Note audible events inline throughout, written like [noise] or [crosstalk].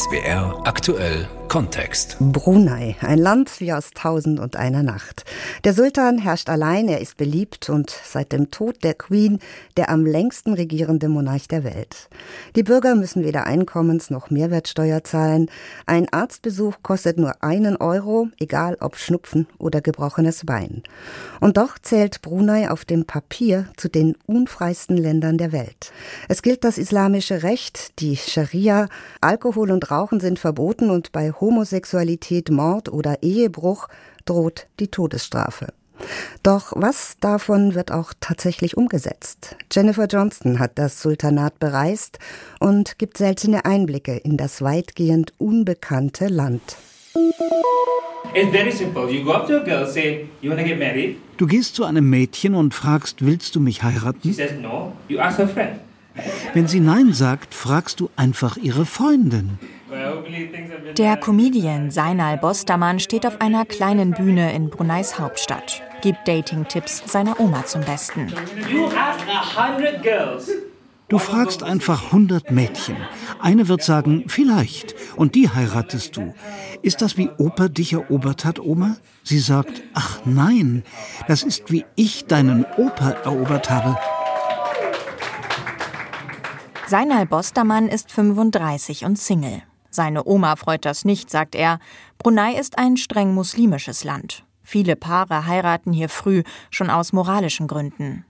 SBR aktuell Kontext. Brunei, ein Land wie aus Tausend und einer Nacht. Der Sultan herrscht allein, er ist beliebt und seit dem Tod der Queen der am längsten regierende Monarch der Welt. Die Bürger müssen weder Einkommens- noch Mehrwertsteuer zahlen. Ein Arztbesuch kostet nur einen Euro, egal ob Schnupfen oder gebrochenes Bein. Und doch zählt Brunei auf dem Papier zu den unfreisten Ländern der Welt. Es gilt das islamische Recht, die Scharia, Alkohol und Rauchen sind verboten und bei Homosexualität, Mord oder Ehebruch droht die Todesstrafe. Doch was davon wird auch tatsächlich umgesetzt? Jennifer Johnston hat das Sultanat bereist und gibt seltene Einblicke in das weitgehend unbekannte Land. Du gehst zu einem Mädchen und fragst, willst du mich heiraten? Wenn sie Nein sagt, fragst du einfach ihre Freundin. Der Comedian Seinal Bostermann steht auf einer kleinen Bühne in Bruneis Hauptstadt, gibt Dating-Tipps seiner Oma zum Besten. Du fragst einfach 100 Mädchen. Eine wird sagen, vielleicht, und die heiratest du. Ist das wie Opa dich erobert hat, Oma? Sie sagt, ach nein, das ist wie ich deinen Opa erobert habe. Seinal Bostermann ist 35 und Single. Seine Oma freut das nicht, sagt er. Brunei ist ein streng muslimisches Land. Viele Paare heiraten hier früh, schon aus moralischen Gründen.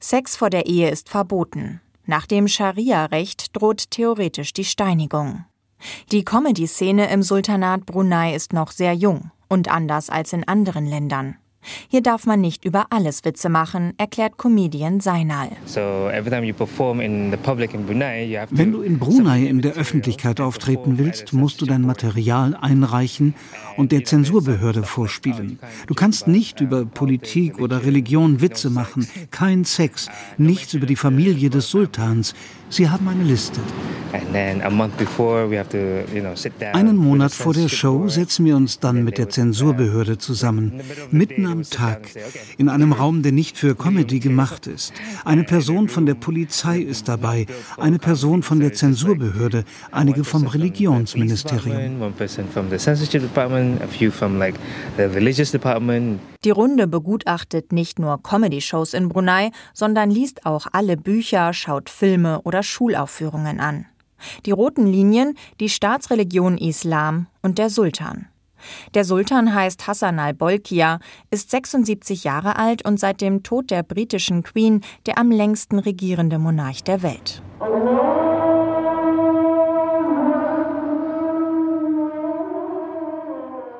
Sex vor der Ehe ist verboten. Nach dem Scharia-Recht droht theoretisch die Steinigung. Die Comedy-Szene im Sultanat Brunei ist noch sehr jung und anders als in anderen Ländern. Hier darf man nicht über alles Witze machen, erklärt Comedian Seinal. Wenn du in Brunei in der Öffentlichkeit auftreten willst, musst du dein Material einreichen und der Zensurbehörde vorspielen. Du kannst nicht über Politik oder Religion Witze machen, kein Sex, nichts über die Familie des Sultans. Sie haben eine Liste. Einen Monat vor der Show setzen wir uns dann mit der Zensurbehörde zusammen, mitten am Tag, in einem Raum, der nicht für Comedy gemacht ist. Eine Person von der Polizei ist dabei, eine Person von der Zensurbehörde, einige vom Religionsministerium. Die Runde begutachtet nicht nur Comedy-Shows in Brunei, sondern liest auch alle Bücher, schaut Filme oder Schulaufführungen an. Die roten Linien, die Staatsreligion Islam und der Sultan. Der Sultan heißt Hassan al-Bolkiah, ist 76 Jahre alt und seit dem Tod der britischen Queen der am längsten regierende Monarch der Welt.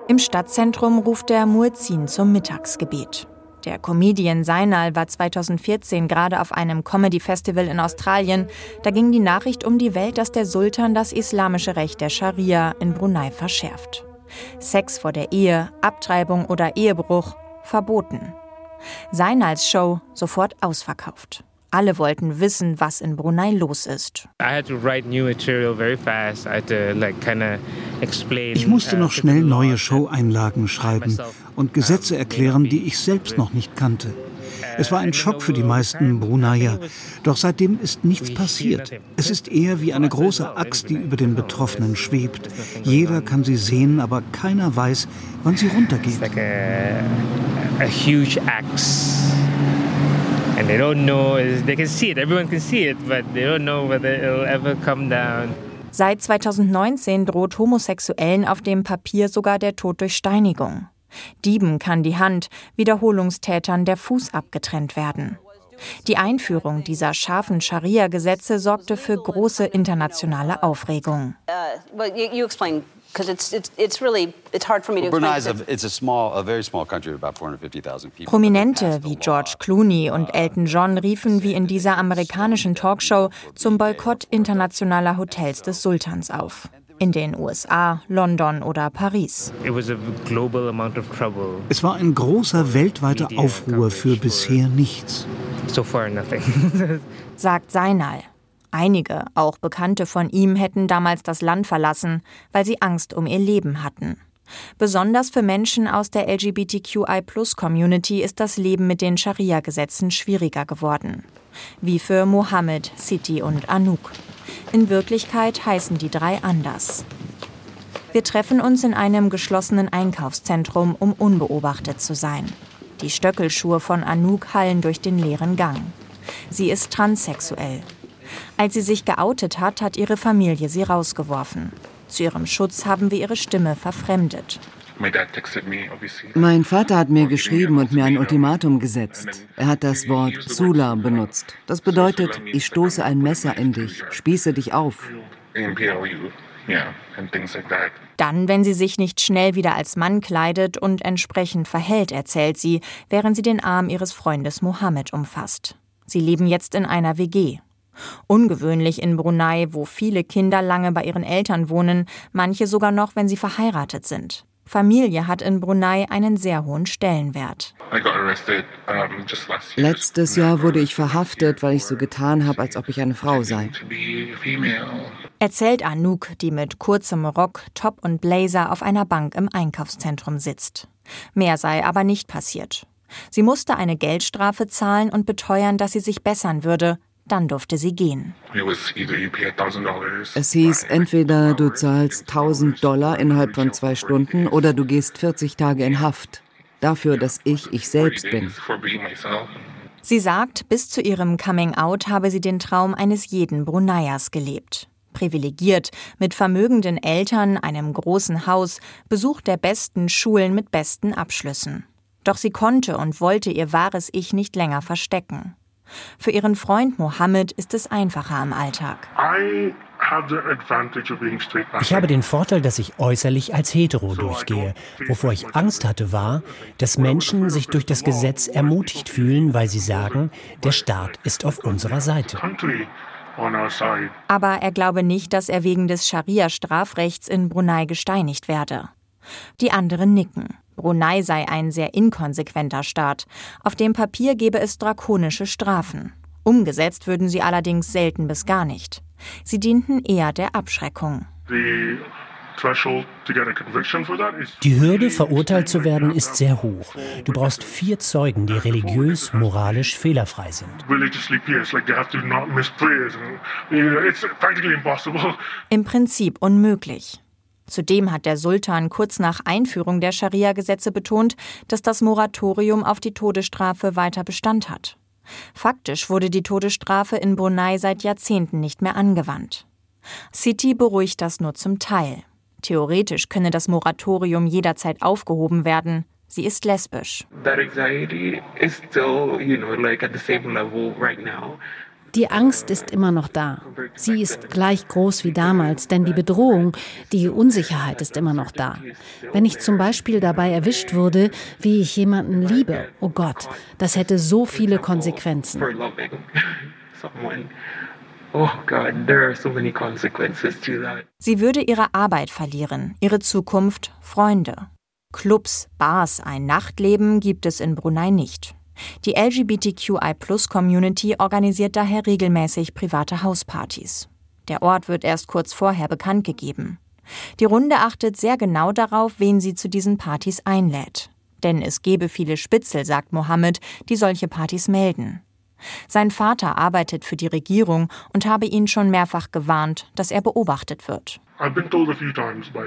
Im Stadtzentrum ruft der Muezzin zum Mittagsgebet. Der Comedian Seinal war 2014 gerade auf einem Comedy-Festival in Australien. Da ging die Nachricht um die Welt, dass der Sultan das islamische Recht der Scharia in Brunei verschärft. Sex vor der Ehe, Abtreibung oder Ehebruch verboten. Seinals Show sofort ausverkauft. Alle wollten wissen, was in Brunei los ist. Ich musste noch schnell neue Show-Einlagen schreiben und Gesetze erklären, die ich selbst noch nicht kannte. Es war ein Schock für die meisten Bruneier. Doch seitdem ist nichts passiert. Es ist eher wie eine große Axt, die über den Betroffenen schwebt. Jeder kann sie sehen, aber keiner weiß, wann sie runtergeht. And they don't know they can see it everyone can see it but they don't know whether it'll ever come down Seit 2019 droht Homosexuellen auf dem Papier sogar der Tod durch Steinigung. Dieben kann die Hand, Wiederholungstätern der Fuß abgetrennt werden. Die Einführung dieser scharfen Scharia-Gesetze sorgte für große internationale Aufregung. Uh, well, you, you because it's, it's, it's really it's hard for me to explain. It's a small, a very small country, about 450,000 people. Prominente wie George Clooney und Elton John riefen wie in dieser amerikanischen Talkshow zum Boykott internationaler Hotels des Sultans auf. In den USA, London oder Paris. Es war ein großer weltweiter Aufruhr für bisher nichts. So [laughs] [laughs] sagt Seinal. Einige, auch Bekannte von ihm, hätten damals das Land verlassen, weil sie Angst um ihr Leben hatten. Besonders für Menschen aus der LGBTQI-Plus-Community ist das Leben mit den Scharia-Gesetzen schwieriger geworden. Wie für Mohammed, Siti und Anouk. In Wirklichkeit heißen die drei anders. Wir treffen uns in einem geschlossenen Einkaufszentrum, um unbeobachtet zu sein. Die Stöckelschuhe von Anouk hallen durch den leeren Gang. Sie ist transsexuell. Als sie sich geoutet hat, hat ihre Familie sie rausgeworfen. Zu ihrem Schutz haben wir ihre Stimme verfremdet. Mein Vater hat mir geschrieben und mir ein Ultimatum gesetzt. Er hat das Wort Sula benutzt. Das bedeutet, ich stoße ein Messer in dich, spieße dich auf. Dann, wenn sie sich nicht schnell wieder als Mann kleidet und entsprechend verhält, erzählt sie, während sie den Arm ihres Freundes Mohammed umfasst. Sie leben jetzt in einer WG. Ungewöhnlich in Brunei, wo viele Kinder lange bei ihren Eltern wohnen, manche sogar noch, wenn sie verheiratet sind. Familie hat in Brunei einen sehr hohen Stellenwert. Letztes Jahr wurde ich verhaftet, weil ich so getan habe, als ob ich eine Frau sei. Erzählt Anouk, die mit kurzem Rock, Top und Blazer auf einer Bank im Einkaufszentrum sitzt. Mehr sei aber nicht passiert. Sie musste eine Geldstrafe zahlen und beteuern, dass sie sich bessern würde, dann durfte sie gehen. Es hieß, entweder du zahlst 1000 Dollar innerhalb von zwei Stunden oder du gehst 40 Tage in Haft. Dafür, dass ich ich selbst bin. Sie sagt, bis zu ihrem Coming-out habe sie den Traum eines jeden Bruneiers gelebt. Privilegiert, mit vermögenden Eltern, einem großen Haus, Besuch der besten Schulen mit besten Abschlüssen. Doch sie konnte und wollte ihr wahres Ich nicht länger verstecken. Für ihren Freund Mohammed ist es einfacher im Alltag. Ich habe den Vorteil, dass ich äußerlich als hetero durchgehe. Wovor ich Angst hatte, war, dass Menschen sich durch das Gesetz ermutigt fühlen, weil sie sagen, der Staat ist auf unserer Seite. Aber er glaube nicht, dass er wegen des Scharia-Strafrechts in Brunei gesteinigt werde. Die anderen nicken. Brunei sei ein sehr inkonsequenter Staat. Auf dem Papier gebe es drakonische Strafen. Umgesetzt würden sie allerdings selten bis gar nicht. Sie dienten eher der Abschreckung. Die Hürde, verurteilt zu werden, ist sehr hoch. Du brauchst vier Zeugen, die religiös, moralisch fehlerfrei sind. Im Prinzip unmöglich. Zudem hat der Sultan kurz nach Einführung der Scharia-Gesetze betont, dass das Moratorium auf die Todesstrafe weiter Bestand hat. Faktisch wurde die Todesstrafe in Brunei seit Jahrzehnten nicht mehr angewandt. City beruhigt das nur zum Teil. Theoretisch könne das Moratorium jederzeit aufgehoben werden. Sie ist lesbisch. Die Angst ist immer noch da. Sie ist gleich groß wie damals, denn die Bedrohung, die Unsicherheit ist immer noch da. Wenn ich zum Beispiel dabei erwischt würde, wie ich jemanden liebe, oh Gott, das hätte so viele Konsequenzen. Sie würde ihre Arbeit verlieren, ihre Zukunft, Freunde. Clubs, Bars, ein Nachtleben gibt es in Brunei nicht. Die LGBTQI-Plus-Community organisiert daher regelmäßig private Hauspartys. Der Ort wird erst kurz vorher bekannt gegeben. Die Runde achtet sehr genau darauf, wen sie zu diesen Partys einlädt. Denn es gebe viele Spitzel, sagt Mohammed, die solche Partys melden. Sein Vater arbeitet für die Regierung und habe ihn schon mehrfach gewarnt, dass er beobachtet wird. I've been told a few times by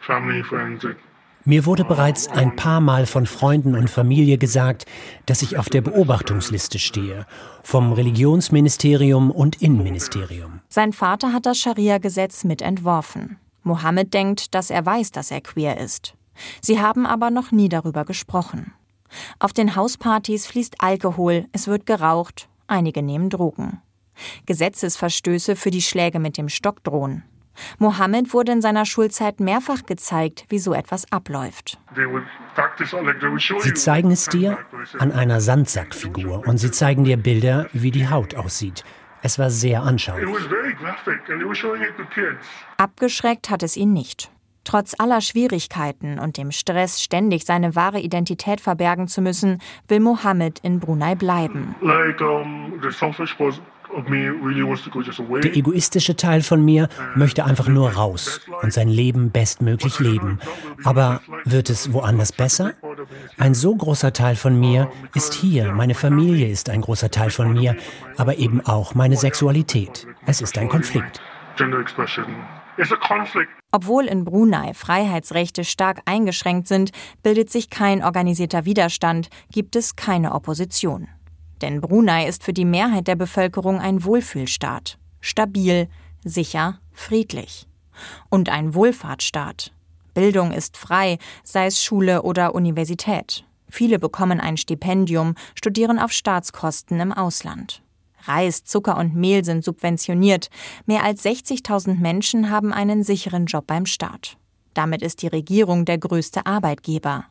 family, friends that mir wurde bereits ein paar Mal von Freunden und Familie gesagt, dass ich auf der Beobachtungsliste stehe, vom Religionsministerium und Innenministerium. Sein Vater hat das Scharia-Gesetz mitentworfen. Mohammed denkt, dass er weiß, dass er queer ist. Sie haben aber noch nie darüber gesprochen. Auf den Hauspartys fließt Alkohol, es wird geraucht, einige nehmen Drogen. Gesetzesverstöße für die Schläge mit dem Stock drohen. Mohammed wurde in seiner Schulzeit mehrfach gezeigt, wie so etwas abläuft. Sie zeigen es dir an einer Sandsackfigur und sie zeigen dir Bilder, wie die Haut aussieht. Es war sehr anschaulich. Abgeschreckt hat es ihn nicht. Trotz aller Schwierigkeiten und dem Stress, ständig seine wahre Identität verbergen zu müssen, will Mohammed in Brunei bleiben. Like, um, der egoistische Teil von mir möchte einfach nur raus und sein Leben bestmöglich leben. Aber wird es woanders besser? Ein so großer Teil von mir ist hier, meine Familie ist ein großer Teil von mir, aber eben auch meine Sexualität. Es ist ein Konflikt. Obwohl in Brunei Freiheitsrechte stark eingeschränkt sind, bildet sich kein organisierter Widerstand, gibt es keine Opposition. Denn Brunei ist für die Mehrheit der Bevölkerung ein Wohlfühlstaat. Stabil, sicher, friedlich. Und ein Wohlfahrtsstaat. Bildung ist frei, sei es Schule oder Universität. Viele bekommen ein Stipendium, studieren auf Staatskosten im Ausland. Reis, Zucker und Mehl sind subventioniert. Mehr als 60.000 Menschen haben einen sicheren Job beim Staat. Damit ist die Regierung der größte Arbeitgeber.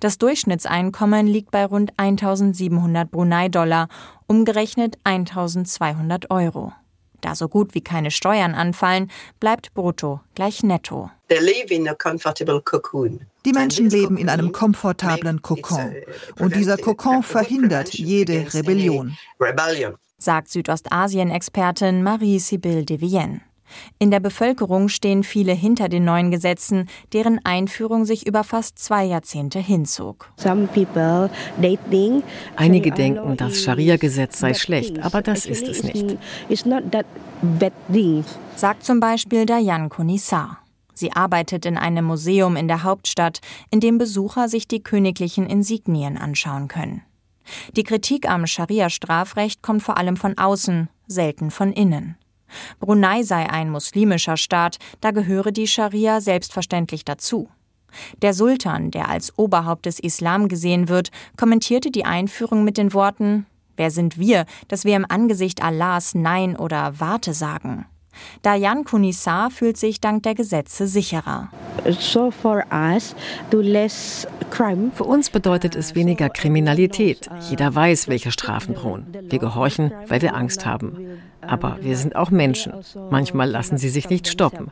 Das Durchschnittseinkommen liegt bei rund 1700 Brunei-Dollar, umgerechnet 1200 Euro. Da so gut wie keine Steuern anfallen, bleibt brutto gleich netto. Die Menschen leben in einem komfortablen Kokon. Und dieser Kokon verhindert jede Rebellion sagt Südostasien-Expertin Marie-Sibylle de Vienne. In der Bevölkerung stehen viele hinter den neuen Gesetzen, deren Einführung sich über fast zwei Jahrzehnte hinzog. Einige denken, das Scharia-Gesetz sei schlecht, aber das ist es nicht. Sagt zum Beispiel Dayan Konissar. Sie arbeitet in einem Museum in der Hauptstadt, in dem Besucher sich die königlichen Insignien anschauen können. Die Kritik am Scharia-Strafrecht kommt vor allem von außen, selten von innen. Brunei sei ein muslimischer Staat, da gehöre die Scharia selbstverständlich dazu. Der Sultan, der als Oberhaupt des Islam gesehen wird, kommentierte die Einführung mit den Worten Wer sind wir, dass wir im Angesicht Allahs Nein oder Warte sagen? Dayan Kunissar fühlt sich dank der Gesetze sicherer. Für uns bedeutet es weniger Kriminalität. Jeder weiß, welche Strafen drohen. Wir gehorchen, weil wir Angst haben. Aber wir sind auch Menschen. Manchmal lassen sie sich nicht stoppen.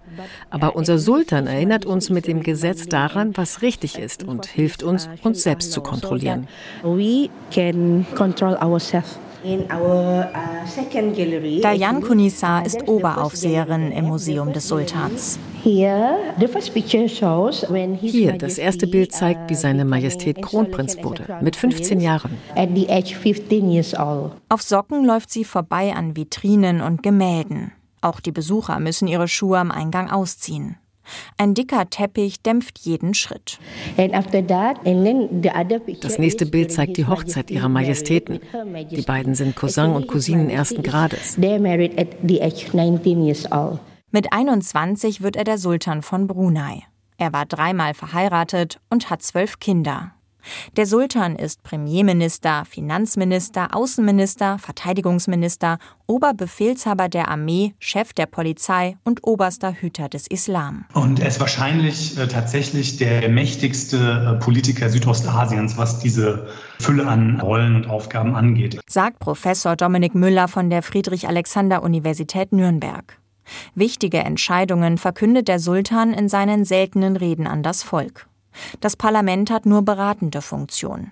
Aber unser Sultan erinnert uns mit dem Gesetz daran, was richtig ist und hilft uns, uns selbst zu kontrollieren. We can control ourselves. Uh, Dayan Kunisa ist Oberaufseherin im Museum des Sultans. Hier, das erste Bild zeigt, wie seine Majestät Kronprinz wurde, mit 15 Jahren. Auf Socken läuft sie vorbei an Vitrinen und Gemälden. Auch die Besucher müssen ihre Schuhe am Eingang ausziehen. Ein dicker Teppich dämpft jeden Schritt. Das nächste Bild zeigt die Hochzeit ihrer Majestäten. Die beiden sind Cousin und Cousinen ersten Grades. Mit 21 wird er der Sultan von Brunei. Er war dreimal verheiratet und hat zwölf Kinder. Der Sultan ist Premierminister, Finanzminister, Außenminister, Verteidigungsminister, Oberbefehlshaber der Armee, Chef der Polizei und oberster Hüter des Islam. Und er ist wahrscheinlich äh, tatsächlich der mächtigste äh, Politiker Südostasiens, was diese Fülle an Rollen und Aufgaben angeht. Sagt Professor Dominik Müller von der Friedrich-Alexander-Universität Nürnberg. Wichtige Entscheidungen verkündet der Sultan in seinen seltenen Reden an das Volk. Das Parlament hat nur beratende Funktion.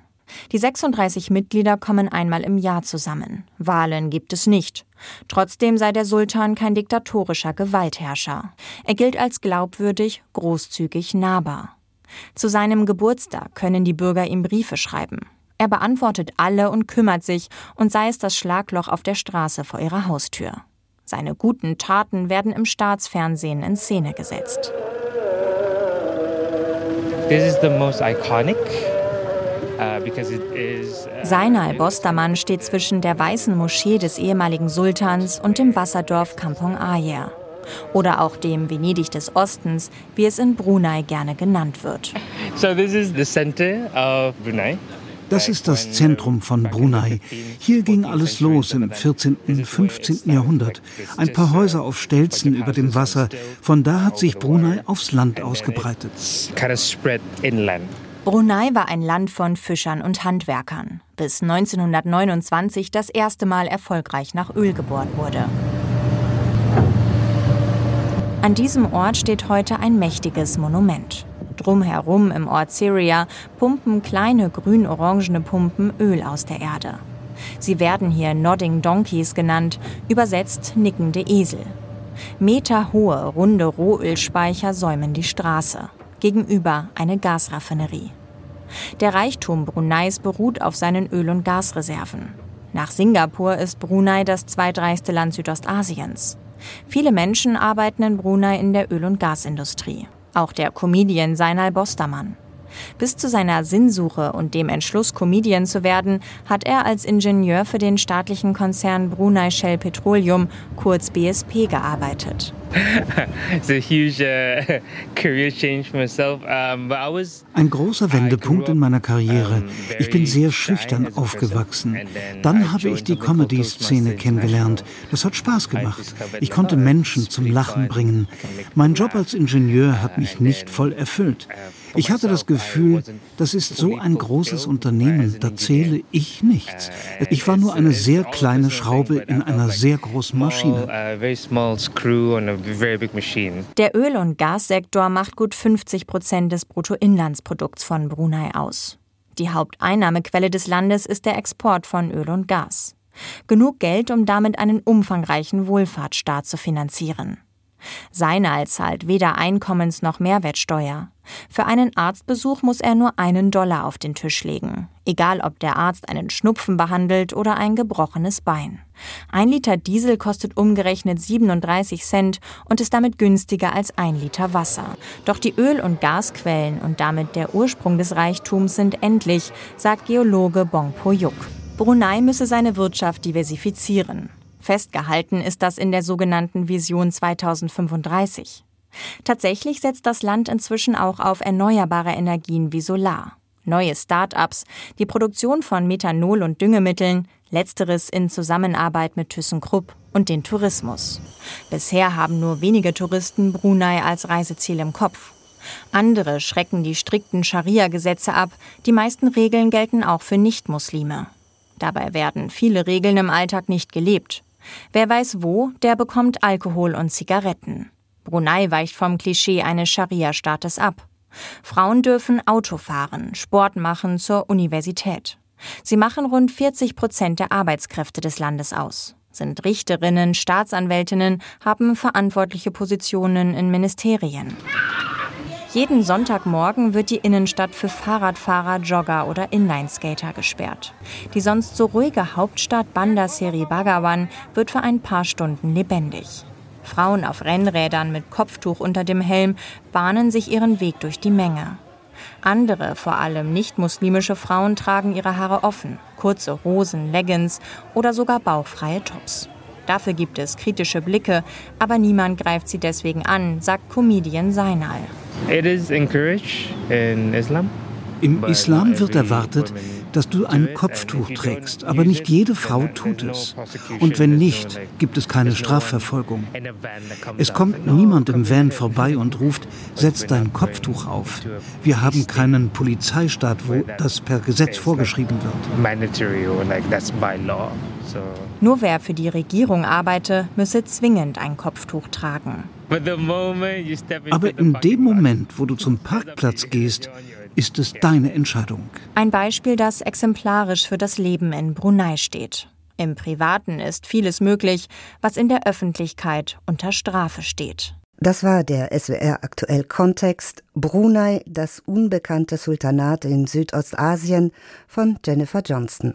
Die 36 Mitglieder kommen einmal im Jahr zusammen. Wahlen gibt es nicht. Trotzdem sei der Sultan kein diktatorischer Gewaltherrscher. Er gilt als glaubwürdig, großzügig, nahbar. Zu seinem Geburtstag können die Bürger ihm Briefe schreiben. Er beantwortet alle und kümmert sich, und sei es das Schlagloch auf der Straße vor ihrer Haustür. Seine guten Taten werden im Staatsfernsehen in Szene gesetzt. This is the most iconic. Uh, uh, Seinal Bostermann steht zwischen der weißen Moschee des ehemaligen Sultans und dem Wasserdorf Kampong Ayer. Oder auch dem Venedig des Ostens, wie es in Brunei gerne genannt wird. So this is the center of Brunei. Das ist das Zentrum von Brunei. Hier ging alles los im 14., und 15. Jahrhundert. Ein paar Häuser auf Stelzen über dem Wasser. Von da hat sich Brunei aufs Land ausgebreitet. Brunei war ein Land von Fischern und Handwerkern, bis 1929 das erste Mal erfolgreich nach Öl gebohrt wurde. An diesem Ort steht heute ein mächtiges Monument. Drumherum im Ort Syria pumpen kleine grün-orangene Pumpen Öl aus der Erde. Sie werden hier Nodding Donkeys genannt, übersetzt nickende Esel. Meterhohe, runde Rohölspeicher säumen die Straße. Gegenüber eine Gasraffinerie. Der Reichtum Bruneis beruht auf seinen Öl- und Gasreserven. Nach Singapur ist Brunei das zweitreichste Land Südostasiens. Viele Menschen arbeiten in Brunei in der Öl- und Gasindustrie. Auch der Comedian Seinal Bostermann. Bis zu seiner Sinnsuche und dem Entschluss, Comedian zu werden, hat er als Ingenieur für den staatlichen Konzern Brunei Shell Petroleum, kurz BSP, gearbeitet. [laughs] [laughs] Ein großer Wendepunkt in meiner Karriere. Ich bin sehr schüchtern aufgewachsen. Dann habe ich die Comedy-Szene kennengelernt. Das hat Spaß gemacht. Ich konnte Menschen zum Lachen bringen. Mein Job als Ingenieur hat mich nicht voll erfüllt. Ich hatte das Gefühl, das ist so ein großes Unternehmen, da zähle ich nichts. Ich war nur eine sehr kleine Schraube in einer sehr großen Maschine. Der Öl- und Gassektor macht gut 50 Prozent des Bruttoinlandsprodukts von Brunei aus. Die Haupteinnahmequelle des Landes ist der Export von Öl und Gas. Genug Geld, um damit einen umfangreichen Wohlfahrtsstaat zu finanzieren. Seinal zahlt weder Einkommens- noch Mehrwertsteuer. Für einen Arztbesuch muss er nur einen Dollar auf den Tisch legen, egal ob der Arzt einen Schnupfen behandelt oder ein gebrochenes Bein. Ein Liter Diesel kostet umgerechnet 37 Cent und ist damit günstiger als ein Liter Wasser. Doch die Öl- und Gasquellen und damit der Ursprung des Reichtums sind endlich, sagt Geologe Bong Po-Yuk. Brunei müsse seine Wirtschaft diversifizieren. Festgehalten ist das in der sogenannten Vision 2035. Tatsächlich setzt das Land inzwischen auch auf erneuerbare Energien wie Solar. Neue Start-ups, die Produktion von Methanol und Düngemitteln, letzteres in Zusammenarbeit mit ThyssenKrupp und den Tourismus. Bisher haben nur wenige Touristen Brunei als Reiseziel im Kopf. Andere schrecken die strikten Scharia-Gesetze ab, die meisten Regeln gelten auch für Nichtmuslime. Dabei werden viele Regeln im Alltag nicht gelebt. Wer weiß wo, der bekommt Alkohol und Zigaretten. Brunei weicht vom Klischee eines Scharia-Staates ab. Frauen dürfen Auto fahren, Sport machen zur Universität. Sie machen rund 40 Prozent der Arbeitskräfte des Landes aus, sind Richterinnen, Staatsanwältinnen, haben verantwortliche Positionen in Ministerien. Jeden Sonntagmorgen wird die Innenstadt für Fahrradfahrer, Jogger oder Inlineskater gesperrt. Die sonst so ruhige Hauptstadt Banda Seri Bhagawan wird für ein paar Stunden lebendig. Frauen auf Rennrädern mit Kopftuch unter dem Helm bahnen sich ihren Weg durch die Menge. Andere, vor allem nicht-muslimische Frauen, tragen ihre Haare offen, kurze Hosen, Leggings oder sogar bauchfreie Tops. Dafür gibt es kritische Blicke, aber niemand greift sie deswegen an, sagt Comedian Seinal. It is encouraged in Islam. Im Islam wird erwartet, dass du ein Kopftuch trägst, aber nicht jede Frau tut es. Und wenn nicht, gibt es keine Strafverfolgung. Es kommt niemand im Van vorbei und ruft, setz dein Kopftuch auf. Wir haben keinen Polizeistaat, wo das per Gesetz vorgeschrieben wird. Nur wer für die Regierung arbeite, müsse zwingend ein Kopftuch tragen. Aber in dem Moment, wo du zum Parkplatz gehst, ist es deine Entscheidung. Ein Beispiel, das exemplarisch für das Leben in Brunei steht. Im Privaten ist vieles möglich, was in der Öffentlichkeit unter Strafe steht. Das war der SWR aktuell Kontext Brunei, das unbekannte Sultanat in Südostasien von Jennifer Johnston.